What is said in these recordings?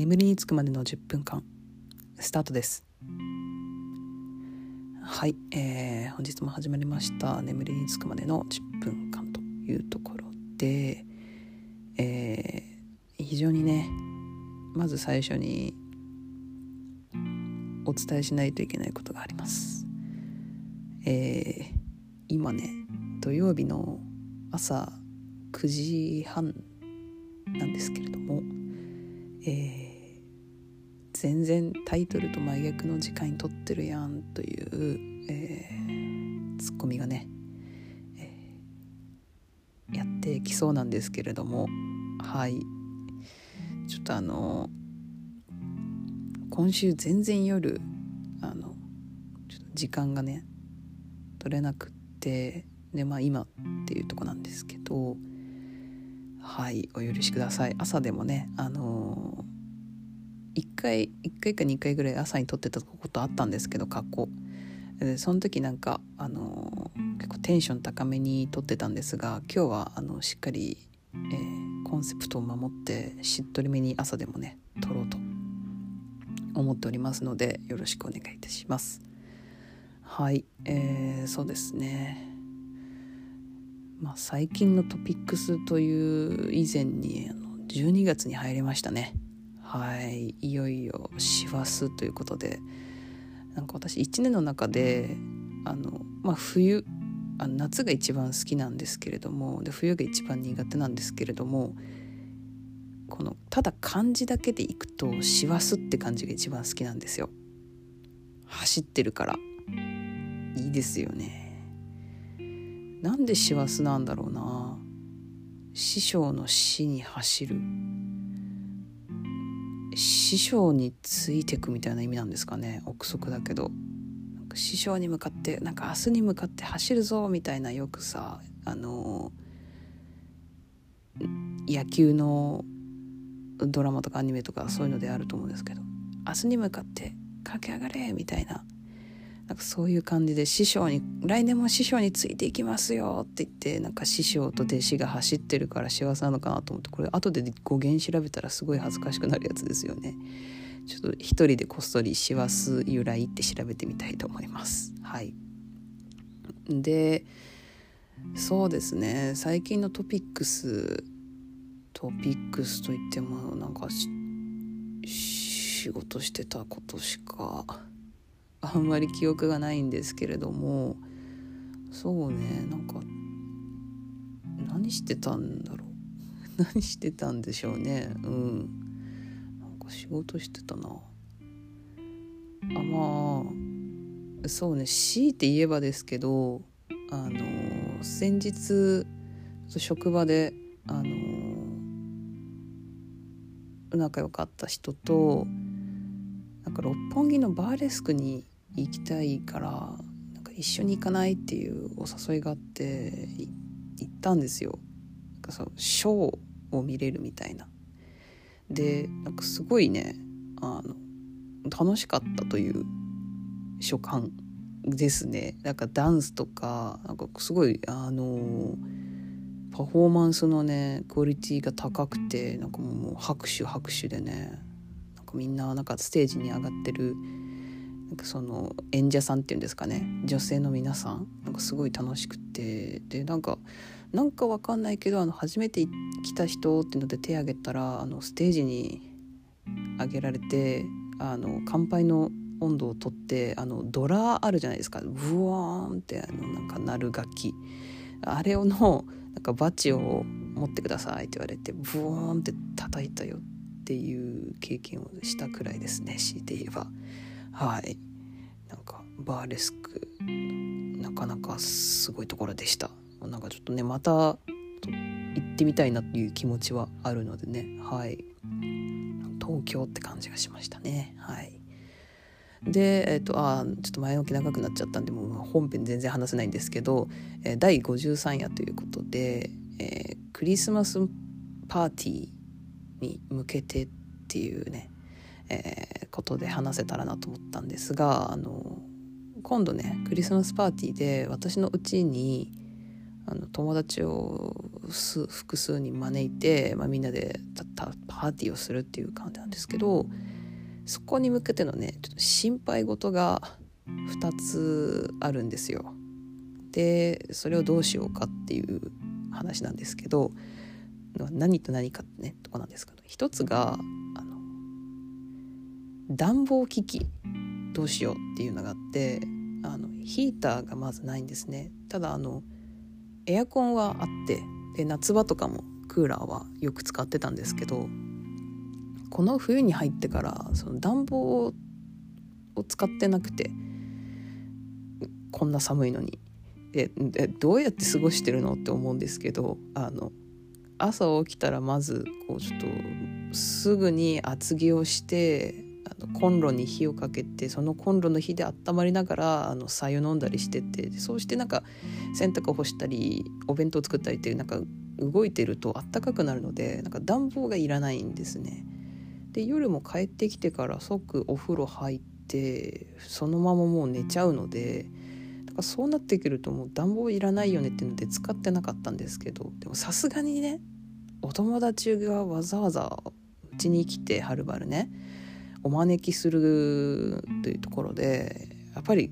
眠りにつくまでの10分間。スタートです。はい、えー、本日も始まりました。眠りにつくまでの10分間というところで、えー、非常にねまず最初にお伝えしないといけないことがあります。えー、今ね土曜日の朝9時半なんですけれタイトルと真逆の時間に撮ってるやんという、えー、ツッコミがね、えー、やってきそうなんですけれどもはい。ちょっとあの今週全然夜あのちょっと時間がね取れなくってでまあ今っていうとこなんですけどはいお許しください。朝でもねあの、1回1回か2回ぐらい朝に撮ってたことあったんですけど過去でその時なんかあの、結構テンション高めに撮ってたんですが今日はあのしっかり、えー、コンセプトを守ってしっとりめに朝でもね撮ろうと思っておりますのでよろしくお願いいたします。はいえー、そうですね。まあ、最近のトピックスという以前にあの12月に入りましたね。はいいよいよ師走ということでなんか私1年の中であの、まあ、冬あの夏が一番好きなんですけれどもで冬が一番苦手なんですけれどもこのただ漢字だけでいくと師走って感じが一番好きなんですよ。走ってるから。いいですよね。なんで師走なんだろうな。師匠の死に走る。師匠についてくみたいな意味なんですかね。憶測だけど。師匠に向かってなんか明日に向かって走るぞみたいなよくさあの野球のドラマとかアニメとかそういうのであると思うんですけど。明日に向かって駆け上がれみたいななんかそういう感じで師匠に「来年も師匠についていきますよ」って言ってなんか師匠と弟子が走ってるから幸せなのかなと思ってこれ後で語源調べたらすごい恥ずかしくなるやつですよね。ちょっと一人でこっそり師走由来って調べてみたいと思います。はい、でそうですね最近のトピックストピックスといってもなんか仕事してたことしかあんまり記憶がないんですけれどもそうねなんか何してたんだろう。何してたんでしょうね。うん。なんか仕事してたな。あまあそうね強いて言えばですけどあの先日職場であの仲良かった人となんか六本木のバーレスクに行きたいからなんか一緒に行かないっていうお誘いがあって行ったんですよ。なんかそうショーを見れるみたいな。でなんかすごいねあの楽しかったという所感ですね。なんかダンスとかなんかすごいあのパフォーマンスのねクオリティが高くてなんかもう拍手拍手でねなんかみんななんかステージに上がってるなんかその演者さんっていうんですかね女性の皆さんなんかすごい楽しくてでなんかなんかわかんないけどあの初めて来た人っていうので手挙げたらあのステージに上げられてあの乾杯の温度をとってあのドラあるじゃないですか。ブワーンってあのなんか鳴る楽器。あれをのなんかバチを持ってくださいって言われてブワーンって叩いたよっていう経験をしたくらいですね強いて言えば。はい。なんかバーレスクなかなかすごいところでした。なんかちょっとねまた行ってみたいなっていう気持ちはあるのでね。はい。東京って感じがしましたね。はい。で、えっ、ー、と、あちょっと前置き長くなっちゃったんで、もう本編全然話せないんですけど、えー、第53夜ということで、えー、クリスマスパーティーに向けてっていうね、えー、ことで話せたらなと思ったんですがあの今度ねクリスマスパーティーで私のうちにあの友達を複数人招いて、まあ、みんなでたパーティーをするっていう感じなんですけどそこに向けてのねちょっと心配事が2つあるんですよ。でそれをどうしようかっていう話なんですけどの何と何かってねとこなんですけど一つがあの暖房機器どうしようっていうのがあってあのヒーターがまずないんですね。ただあのエアコンはあってで夏場とかもクーラーはよく使ってたんですけどこの冬に入ってからその暖房を使ってなくてこんな寒いのに。でどうやって過ごしてるのって思うんですけどあの朝起きたらまずこうちょっとすぐに厚着をしてあのコンロに火をかけてそのコンロの火で温まりながらあの白湯飲んだりしててそうしてなんか洗濯干したりお弁当作ったりっていうなんか動いてるとあったかくなるのでなんか暖房がいらないんですね。で夜も帰ってきてから即お風呂入ってそのままもう寝ちゃうのでだからそうなってくるともう暖房いらないよねっていうので使ってなかったんですけどでもさすがにねお友達がわざわざうちに来てはるばるねお招きするというところでやっぱり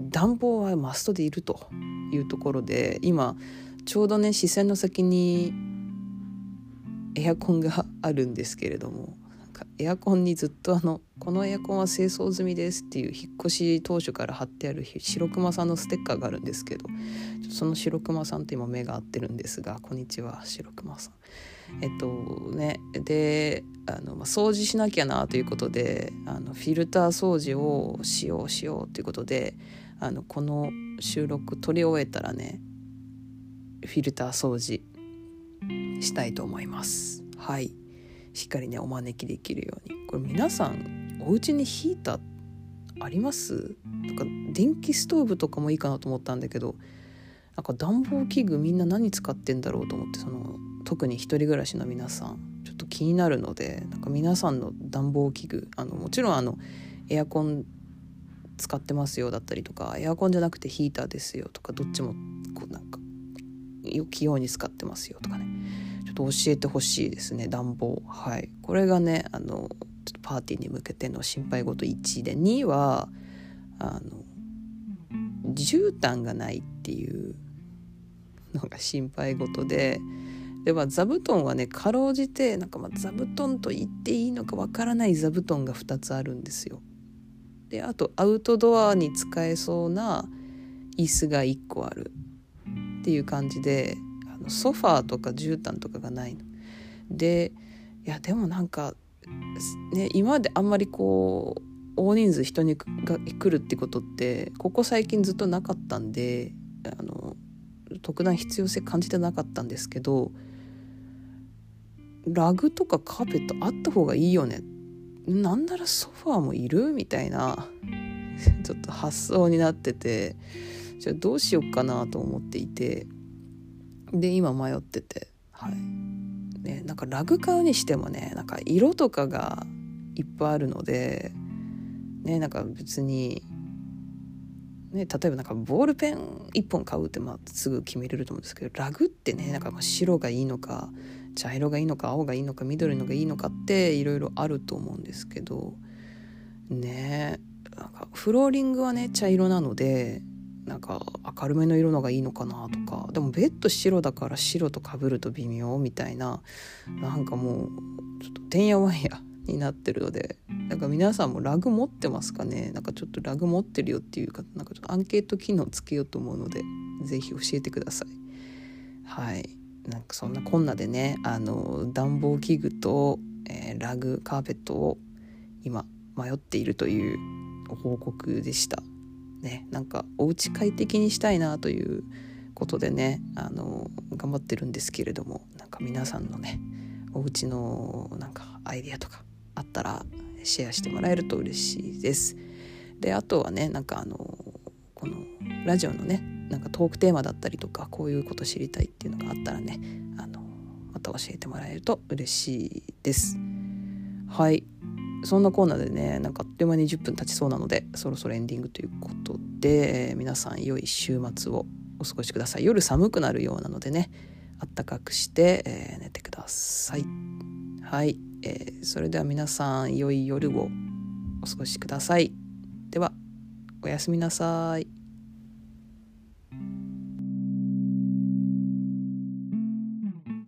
暖房はマストでいるというところで今ちょうどね視線の先にエアコンがあるんですけれどもエアコンにずっとあの「このエアコンは清掃済みです」っていう引っ越し当初から貼ってある白熊さんのステッカーがあるんですけどその白熊さんと今目が合ってるんですがこんにちは白熊さん。えっとねであの、ま、掃除しなきゃなということであのフィルター掃除をしようしようということであのこの収録撮り終えたらねフィルター掃除したいと思います。はいしっかりねお招きできるように。これ皆さんお家にヒーターあります？とか電気ストーブとかもいいかなと思ったんだけどなんか暖房器具みんな何使ってんだろうと思ってその特に1人暮らしの皆さんちょっと気になるのでなんか皆さんの暖房器具あのもちろんあのエアコン使ってますよだったりとかエアコンじゃなくてヒーターですよとかどっちもこうなんか器用に使ってますよとかね。と教えてほしいですね暖房はいこれがねあのちょっとパーティーに向けての心配事1で2はあの絨毯がないっていうのが心配事ででは座布団はねかろうじてなんかまあ座布団と言っていいのかわからない座布団が2つあるんですよ。であとアウトドアに使えそうな椅子が1個あるっていう感じでソファーとか絨毯とかがないの。でいやでもなんか、ね、今まであんまりこう大人数人にが来るってことってここ最近ずっとなかったんであの特段必要性感じてなかったんですけどラグとかカーペットあった方がいいよねなんならソファーもいるみたいなちょっと発想になっててじゃあどうしようかなと思っていてで今迷ってて。はい。ねなんかラグ買うにしてもねなんか色とかがいっぱいあるのでねなんか別にね、例えばなんかボールペン1本買うってまあすぐ決めれると思うんですけどラグってねなんか白がいいのか茶色がいいのか青がいいのか緑のがいいのかっていろいろあると思うんですけどねなんかフローリングはね茶色なのでなんか明るめの色のがいいのかなとか。でもベッド白だから白とかぶると微妙みたいな。なんかもうちょっとてんやわんやになってるので。なんか皆さんもラグ持ってますかね？なんかちょっとラグ持ってるよっていうかなんかちょっとアンケート機能つけようと思うので是非教えてください。はい。なんかそんなこんなでねあの暖房器具と、えー、ラグカーペットを今迷っているという報告でしたねなんかお家快適にしたいなということでねあの頑張ってるんですけれどもなんか皆さんのねお家のなんかアイデアとかあったらシェアしてもらえると嬉しいです。であとはねなんかあのこのラジオのねなんかトークテーマだったりとかこういうこと知りたいっていうのがあったらねあのまた教えてもらえると嬉しいです。はいそんなコーナーでねなんかあっという間に10分経ちそうなのでそろそろエンディングということで、えー、皆さん良い週末をお過ごしください。夜寒くなるようなのでねあったかくして、えー、寝てください。はい、えー、それでは皆さん良い夜をお過ごしください。ではおやすみなさい。